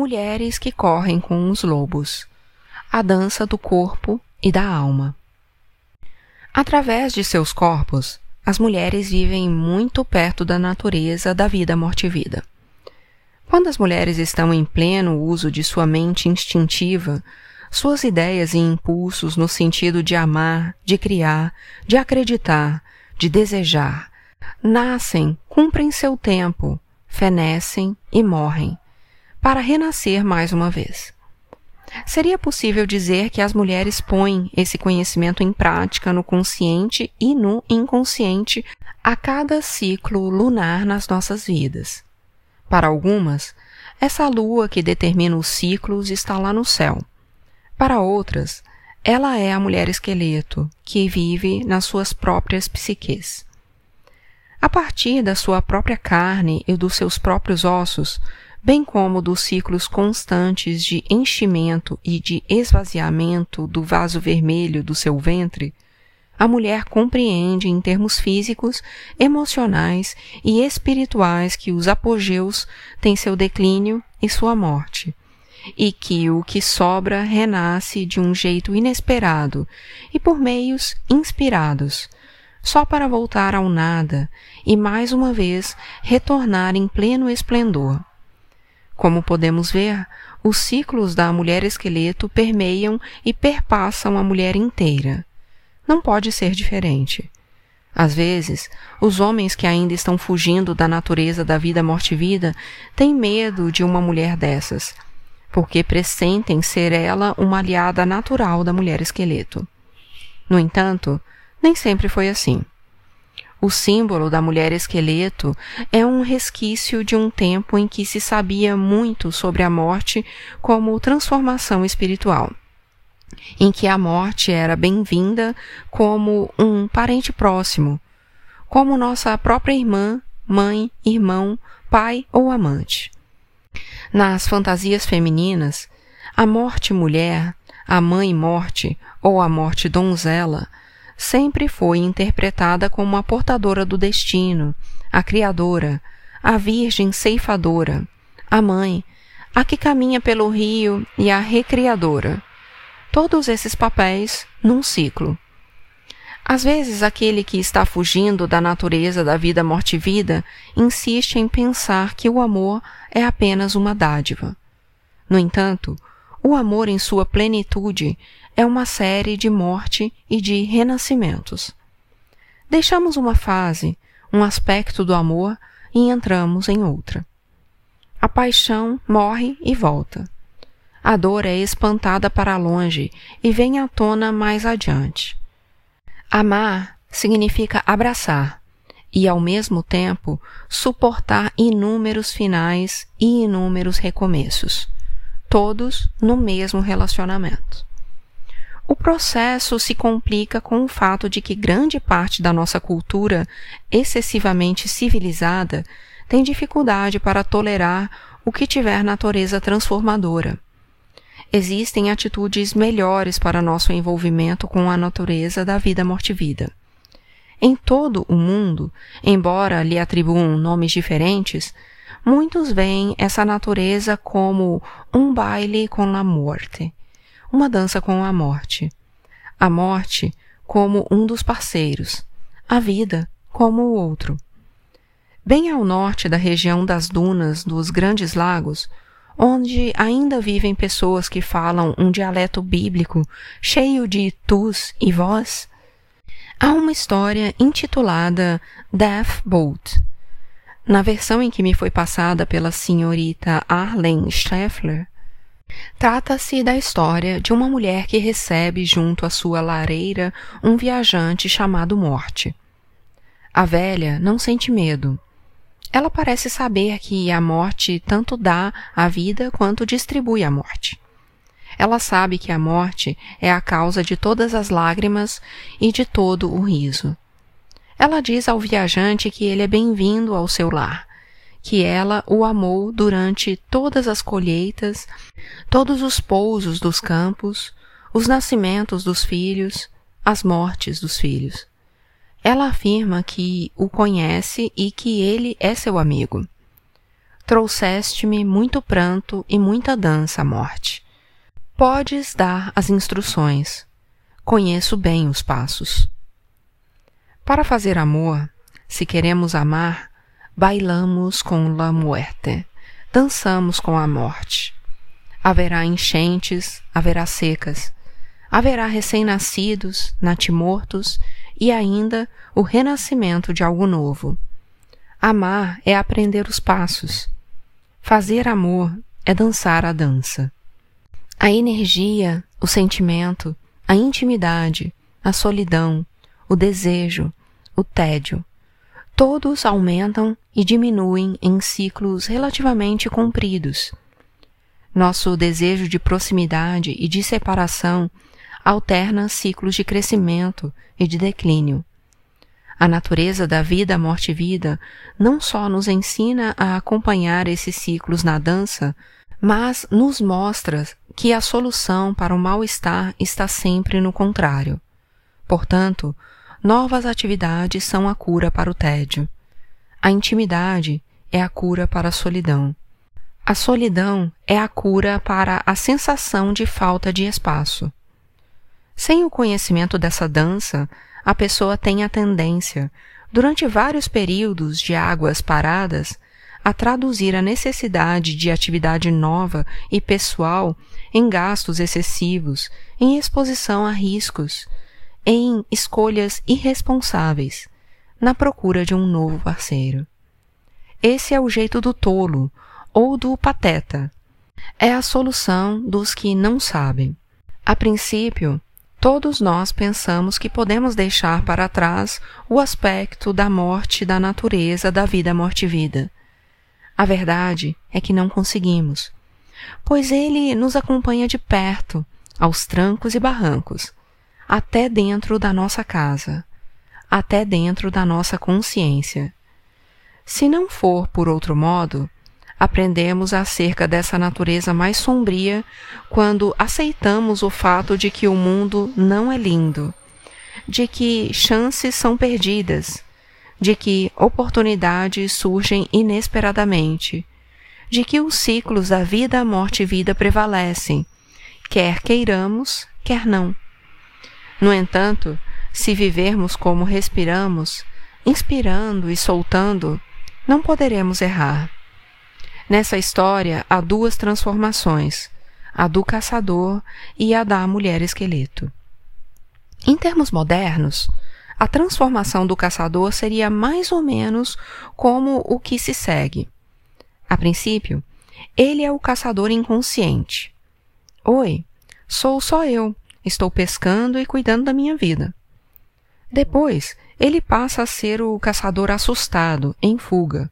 mulheres que correm com os lobos, a dança do corpo e da alma. Através de seus corpos, as mulheres vivem muito perto da natureza da vida morte-vida. Quando as mulheres estão em pleno uso de sua mente instintiva, suas ideias e impulsos no sentido de amar, de criar, de acreditar, de desejar, nascem, cumprem seu tempo, fenecem e morrem, para renascer mais uma vez. Seria possível dizer que as mulheres põem esse conhecimento em prática no consciente e no inconsciente a cada ciclo lunar nas nossas vidas. Para algumas, essa lua que determina os ciclos está lá no céu. Para outras, ela é a mulher esqueleto que vive nas suas próprias psiques. A partir da sua própria carne e dos seus próprios ossos, bem como dos ciclos constantes de enchimento e de esvaziamento do vaso vermelho do seu ventre, a mulher compreende em termos físicos, emocionais e espirituais que os apogeus têm seu declínio e sua morte, e que o que sobra renasce de um jeito inesperado e por meios inspirados, só para voltar ao nada e mais uma vez retornar em pleno esplendor. Como podemos ver, os ciclos da mulher esqueleto permeiam e perpassam a mulher inteira. Não pode ser diferente. Às vezes, os homens que ainda estão fugindo da natureza da vida morte-vida têm medo de uma mulher dessas, porque pressentem ser ela uma aliada natural da mulher esqueleto. No entanto, nem sempre foi assim. O símbolo da mulher esqueleto é um resquício de um tempo em que se sabia muito sobre a morte como transformação espiritual, em que a morte era bem-vinda como um parente próximo, como nossa própria irmã, mãe, irmão, pai ou amante. Nas fantasias femininas, a morte mulher, a mãe morte ou a morte donzela sempre foi interpretada como a portadora do destino, a criadora, a virgem ceifadora, a mãe, a que caminha pelo rio e a recriadora. Todos esses papéis num ciclo. Às vezes, aquele que está fugindo da natureza da vida morte-vida insiste em pensar que o amor é apenas uma dádiva. No entanto, o amor em sua plenitude é uma série de morte e de renascimentos. Deixamos uma fase, um aspecto do amor e entramos em outra. A paixão morre e volta. A dor é espantada para longe e vem à tona mais adiante. Amar significa abraçar e, ao mesmo tempo, suportar inúmeros finais e inúmeros recomeços, todos no mesmo relacionamento. O processo se complica com o fato de que grande parte da nossa cultura excessivamente civilizada tem dificuldade para tolerar o que tiver natureza transformadora. Existem atitudes melhores para nosso envolvimento com a natureza da vida morte-vida. Em todo o mundo, embora lhe atribuam nomes diferentes, muitos veem essa natureza como um baile com a morte uma dança com a morte. A morte como um dos parceiros, a vida como o outro. Bem ao norte da região das dunas dos Grandes Lagos, onde ainda vivem pessoas que falam um dialeto bíblico cheio de tus e vós, há uma história intitulada Death Boat. Na versão em que me foi passada pela senhorita Arlene Scheffler, Trata-se da história de uma mulher que recebe junto à sua lareira um viajante chamado Morte. A velha não sente medo. Ela parece saber que a morte tanto dá a vida quanto distribui a morte. Ela sabe que a morte é a causa de todas as lágrimas e de todo o riso. Ela diz ao viajante que ele é bem-vindo ao seu lar que ela o amou durante todas as colheitas, todos os pousos dos campos, os nascimentos dos filhos, as mortes dos filhos. Ela afirma que o conhece e que ele é seu amigo. Trouxeste-me muito pranto e muita dança, morte. Podes dar as instruções. Conheço bem os passos. Para fazer amor, se queremos amar, bailamos com la muerte, dançamos com a morte. Haverá enchentes, haverá secas, haverá recém-nascidos, natimortos e ainda o renascimento de algo novo. Amar é aprender os passos. Fazer amor é dançar a dança. A energia, o sentimento, a intimidade, a solidão, o desejo, o tédio, todos aumentam e diminuem em ciclos relativamente compridos. Nosso desejo de proximidade e de separação alterna ciclos de crescimento e de declínio. A natureza da vida, morte e vida não só nos ensina a acompanhar esses ciclos na dança, mas nos mostra que a solução para o mal-estar está sempre no contrário. Portanto, novas atividades são a cura para o tédio. A intimidade é a cura para a solidão. A solidão é a cura para a sensação de falta de espaço. Sem o conhecimento dessa dança, a pessoa tem a tendência, durante vários períodos de águas paradas, a traduzir a necessidade de atividade nova e pessoal em gastos excessivos, em exposição a riscos, em escolhas irresponsáveis, na procura de um novo parceiro. Esse é o jeito do tolo ou do pateta. É a solução dos que não sabem. A princípio, Todos nós pensamos que podemos deixar para trás o aspecto da morte da natureza da vida morte-vida. A verdade é que não conseguimos, pois ele nos acompanha de perto, aos trancos e barrancos, até dentro da nossa casa, até dentro da nossa consciência. Se não for por outro modo, aprendemos acerca dessa natureza mais sombria quando aceitamos o fato de que o mundo não é lindo, de que chances são perdidas, de que oportunidades surgem inesperadamente, de que os ciclos da vida, morte e vida prevalecem, quer queiramos, quer não. No entanto, se vivermos como respiramos, inspirando e soltando, não poderemos errar. Nessa história há duas transformações, a do caçador e a da mulher esqueleto. Em termos modernos, a transformação do caçador seria mais ou menos como o que se segue. A princípio, ele é o caçador inconsciente. Oi, sou só eu, estou pescando e cuidando da minha vida. Depois, ele passa a ser o caçador assustado, em fuga.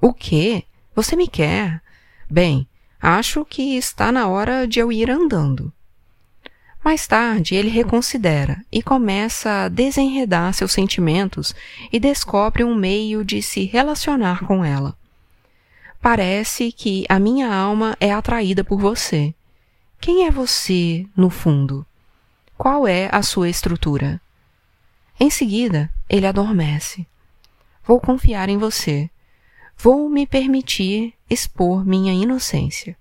O quê? Você me quer? Bem, acho que está na hora de eu ir andando. Mais tarde, ele reconsidera e começa a desenredar seus sentimentos e descobre um meio de se relacionar com ela. Parece que a minha alma é atraída por você. Quem é você, no fundo? Qual é a sua estrutura? Em seguida, ele adormece. Vou confiar em você vou me permitir expor minha inocência.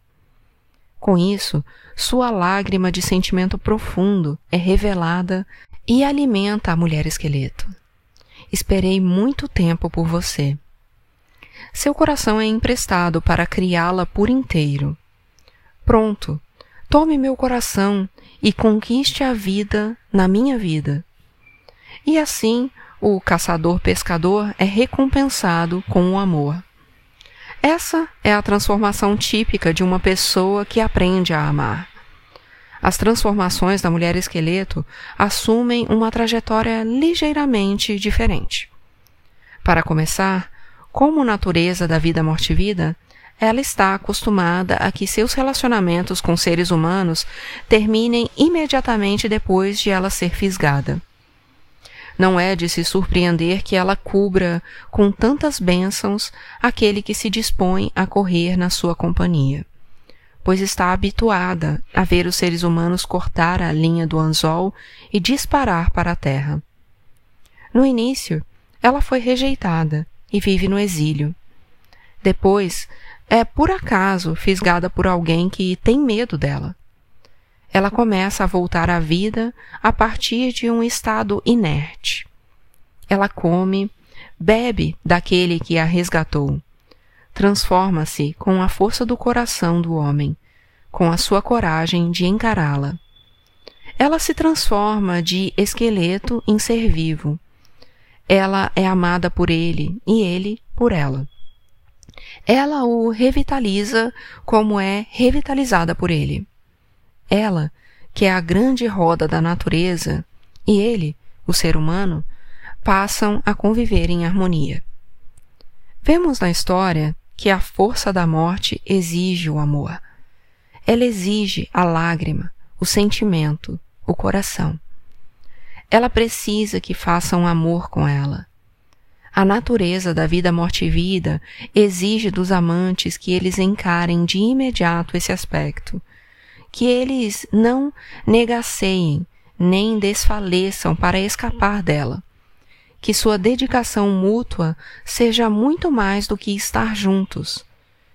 Com isso, sua lágrima de sentimento profundo é revelada e alimenta a mulher esqueleto. Esperei muito tempo por você. Seu coração é emprestado para criá-la por inteiro. Pronto, tome meu coração e conquiste a vida na minha vida. E assim o caçador-pescador é recompensado com o amor. Essa é a transformação típica de uma pessoa que aprende a amar. As transformações da mulher esqueleto assumem uma trajetória ligeiramente diferente. Para começar, como natureza da vida morte-vida, ela está acostumada a que seus relacionamentos com seres humanos terminem imediatamente depois de ela ser fisgada. Não é de se surpreender que ela cubra com tantas bênçãos aquele que se dispõe a correr na sua companhia, pois está habituada a ver os seres humanos cortar a linha do anzol e disparar para a terra. No início, ela foi rejeitada e vive no exílio. Depois, é por acaso fisgada por alguém que tem medo dela. Ela começa a voltar à vida a partir de um estado inerte. Ela come, bebe daquele que a resgatou. Transforma-se com a força do coração do homem, com a sua coragem de encará-la. Ela se transforma de esqueleto em ser vivo. Ela é amada por ele e ele por ela. Ela o revitaliza como é revitalizada por ele. Ela, que é a grande roda da natureza, e ele, o ser humano, passam a conviver em harmonia. Vemos na história que a força da morte exige o amor. Ela exige a lágrima, o sentimento, o coração. Ela precisa que façam amor com ela. A natureza da vida morte e vida exige dos amantes que eles encarem de imediato esse aspecto, que eles não negaceiem nem desfaleçam para escapar dela, que sua dedicação mútua seja muito mais do que estar juntos,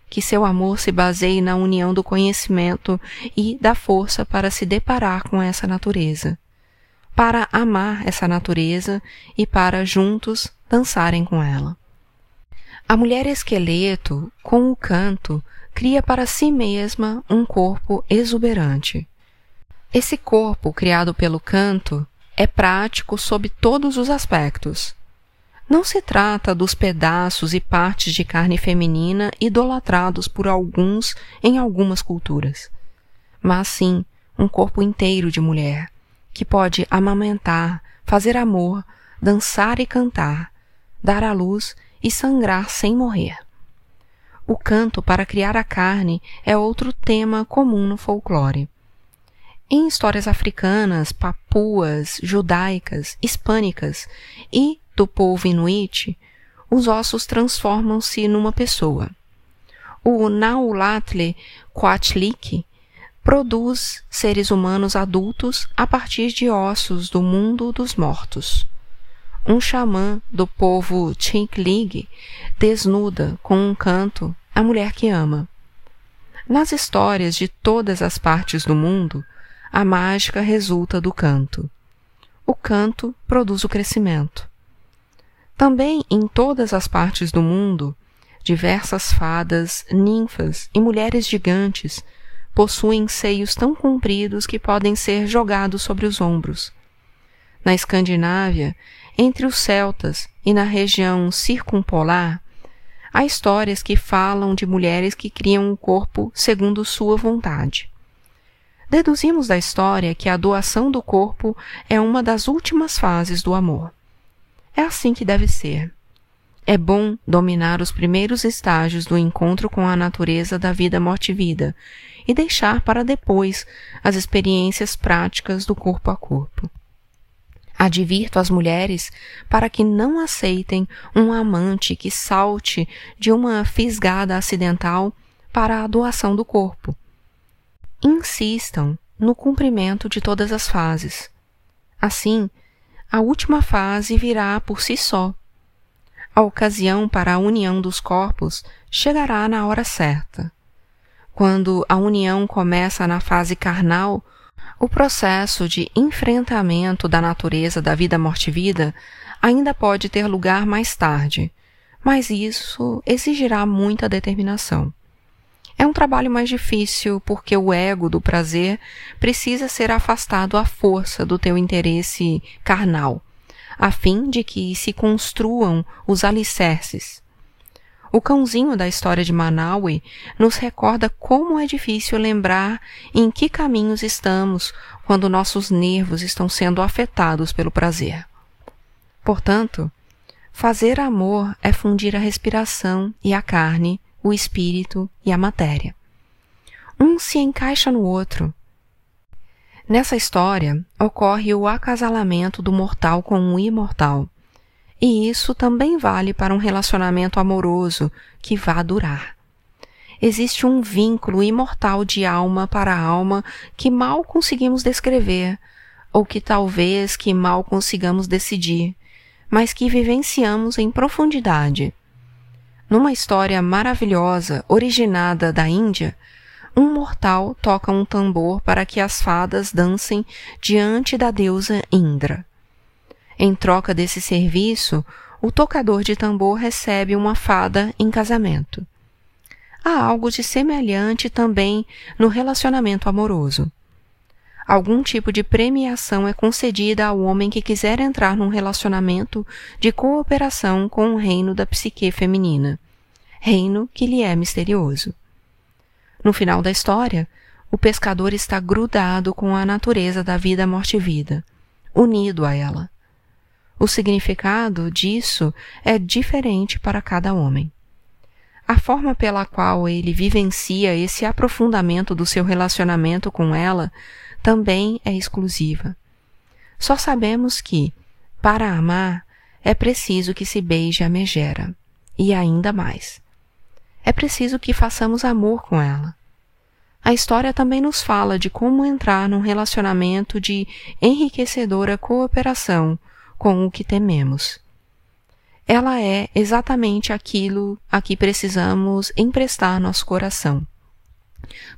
que seu amor se baseie na união do conhecimento e da força para se deparar com essa natureza, para amar essa natureza e para juntos dançarem com ela. A mulher esqueleto, com o canto, cria para si mesma um corpo exuberante. Esse corpo criado pelo canto é prático sob todos os aspectos. Não se trata dos pedaços e partes de carne feminina idolatrados por alguns em algumas culturas, mas sim um corpo inteiro de mulher, que pode amamentar, fazer amor, dançar e cantar, dar à luz e sangrar sem morrer. O canto para criar a carne é outro tema comum no folclore. Em histórias africanas, papuas, judaicas, hispânicas e do povo inuit, os ossos transformam-se numa pessoa. O Naulatle Coatlik produz seres humanos adultos a partir de ossos do mundo dos mortos um xamã do povo Chinklig desnuda com um canto a mulher que ama. Nas histórias de todas as partes do mundo, a mágica resulta do canto. O canto produz o crescimento. Também em todas as partes do mundo, diversas fadas, ninfas e mulheres gigantes possuem seios tão compridos que podem ser jogados sobre os ombros. Na Escandinávia, entre os celtas e na região circumpolar, há histórias que falam de mulheres que criam um corpo segundo sua vontade. Deduzimos da história que a doação do corpo é uma das últimas fases do amor. É assim que deve ser. É bom dominar os primeiros estágios do encontro com a natureza da vida morte-vida e deixar para depois as experiências práticas do corpo a corpo. Advirto as mulheres para que não aceitem um amante que salte de uma fisgada acidental para a doação do corpo. Insistam no cumprimento de todas as fases. Assim, a última fase virá por si só. A ocasião para a união dos corpos chegará na hora certa. Quando a união começa na fase carnal, o processo de enfrentamento da natureza da vida morte-vida ainda pode ter lugar mais tarde, mas isso exigirá muita determinação. É um trabalho mais difícil porque o ego do prazer precisa ser afastado à força do teu interesse carnal, a fim de que se construam os alicerces o cãozinho da história de Manaui nos recorda como é difícil lembrar em que caminhos estamos quando nossos nervos estão sendo afetados pelo prazer. Portanto, fazer amor é fundir a respiração e a carne, o espírito e a matéria. Um se encaixa no outro. Nessa história ocorre o acasalamento do mortal com o imortal e isso também vale para um relacionamento amoroso que vá durar. Existe um vínculo imortal de alma para alma que mal conseguimos descrever, ou que talvez que mal consigamos decidir, mas que vivenciamos em profundidade. numa história maravilhosa originada da Índia, um mortal toca um tambor para que as fadas dancem diante da deusa Indra. Em troca desse serviço, o tocador de tambor recebe uma fada em casamento. Há algo de semelhante também no relacionamento amoroso. Algum tipo de premiação é concedida ao homem que quiser entrar num relacionamento de cooperação com o reino da psique feminina, reino que lhe é misterioso. No final da história, o pescador está grudado com a natureza da vida morte-vida, unido a ela. O significado disso é diferente para cada homem. A forma pela qual ele vivencia esse aprofundamento do seu relacionamento com ela também é exclusiva. Só sabemos que, para amar, é preciso que se beije a megera, e ainda mais. É preciso que façamos amor com ela. A história também nos fala de como entrar num relacionamento de enriquecedora cooperação com o que tememos. Ela é exatamente aquilo a que precisamos emprestar nosso coração.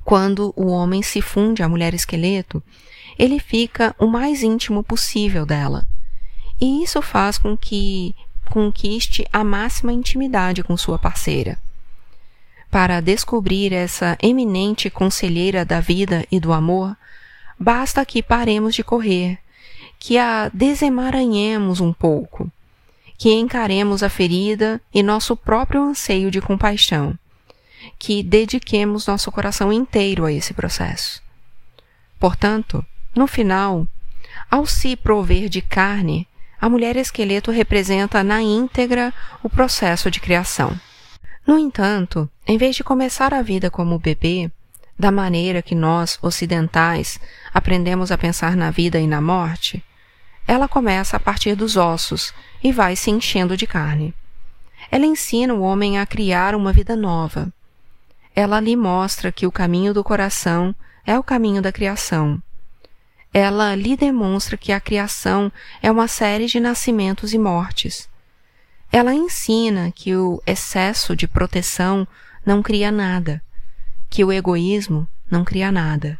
Quando o homem se funde à mulher esqueleto, ele fica o mais íntimo possível dela. E isso faz com que conquiste a máxima intimidade com sua parceira. Para descobrir essa eminente conselheira da vida e do amor, basta que paremos de correr, que a desemaranhemos um pouco, que encaremos a ferida e nosso próprio anseio de compaixão, que dediquemos nosso coração inteiro a esse processo. Portanto, no final, ao se prover de carne, a mulher esqueleto representa na íntegra o processo de criação. No entanto, em vez de começar a vida como bebê, da maneira que nós, ocidentais, aprendemos a pensar na vida e na morte, ela começa a partir dos ossos e vai se enchendo de carne. Ela ensina o homem a criar uma vida nova. Ela lhe mostra que o caminho do coração é o caminho da criação. Ela lhe demonstra que a criação é uma série de nascimentos e mortes ela ensina que o excesso de proteção não cria nada, que o egoísmo não cria nada,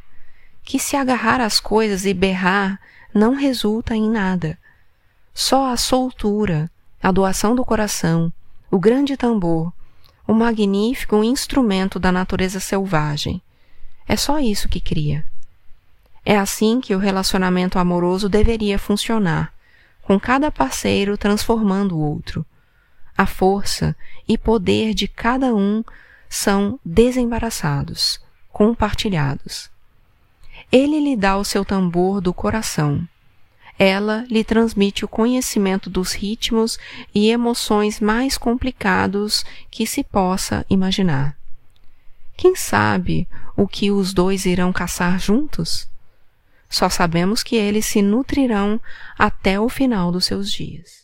que se agarrar às coisas e berrar não resulta em nada. Só a soltura, a doação do coração, o grande tambor, o magnífico instrumento da natureza selvagem. É só isso que cria. É assim que o relacionamento amoroso deveria funcionar, com cada parceiro transformando o outro, a força e poder de cada um são desembaraçados, compartilhados. Ele lhe dá o seu tambor do coração. Ela lhe transmite o conhecimento dos ritmos e emoções mais complicados que se possa imaginar. Quem sabe o que os dois irão caçar juntos? Só sabemos que eles se nutrirão até o final dos seus dias.